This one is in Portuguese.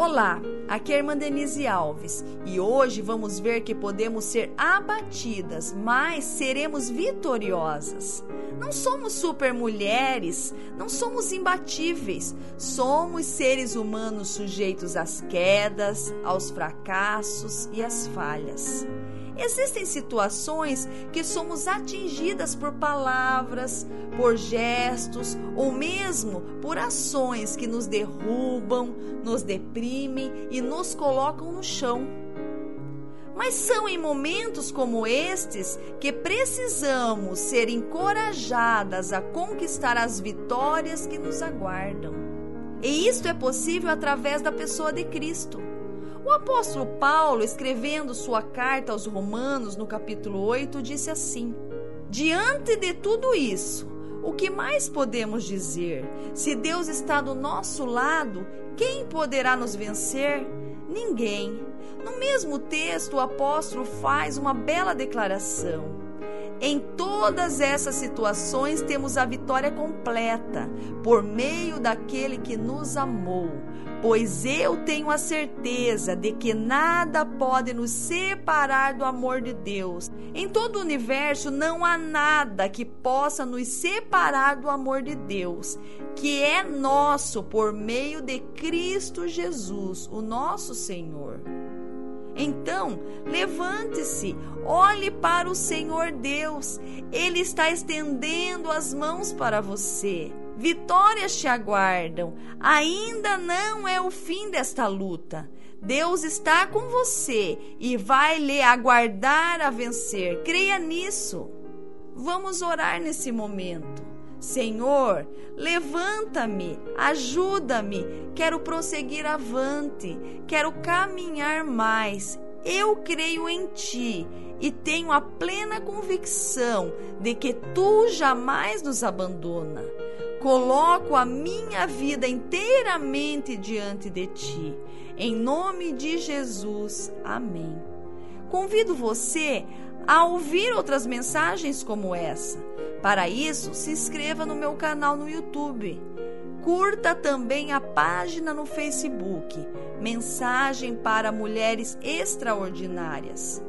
Olá, aqui é a irmã Denise Alves e hoje vamos ver que podemos ser abatidas, mas seremos vitoriosas. Não somos super mulheres, não somos imbatíveis, somos seres humanos sujeitos às quedas, aos fracassos e às falhas. Existem situações que somos atingidas por palavras, por gestos ou mesmo por ações que nos derrubam, nos deprimem e nos colocam no chão. Mas são em momentos como estes que precisamos ser encorajadas a conquistar as vitórias que nos aguardam. E isto é possível através da pessoa de Cristo. O apóstolo Paulo, escrevendo sua carta aos Romanos, no capítulo 8, disse assim: Diante de tudo isso, o que mais podemos dizer? Se Deus está do nosso lado, quem poderá nos vencer? Ninguém. No mesmo texto, o apóstolo faz uma bela declaração. Em todas essas situações temos a vitória completa por meio daquele que nos amou. Pois eu tenho a certeza de que nada pode nos separar do amor de Deus. Em todo o universo não há nada que possa nos separar do amor de Deus, que é nosso por meio de Cristo Jesus, o nosso Senhor. Então, levante-se, olhe para o Senhor Deus. Ele está estendendo as mãos para você. Vitórias te aguardam. Ainda não é o fim desta luta. Deus está com você e vai lhe aguardar a vencer. Creia nisso. Vamos orar nesse momento. Senhor, levanta-me, ajuda-me, quero prosseguir avante, quero caminhar mais. Eu creio em Ti e tenho a plena convicção de que Tu jamais nos abandona. Coloco a minha vida inteiramente diante de Ti. Em nome de Jesus. Amém. Convido você a ouvir outras mensagens como essa. Para isso, se inscreva no meu canal no YouTube. Curta também a página no Facebook Mensagem para Mulheres Extraordinárias.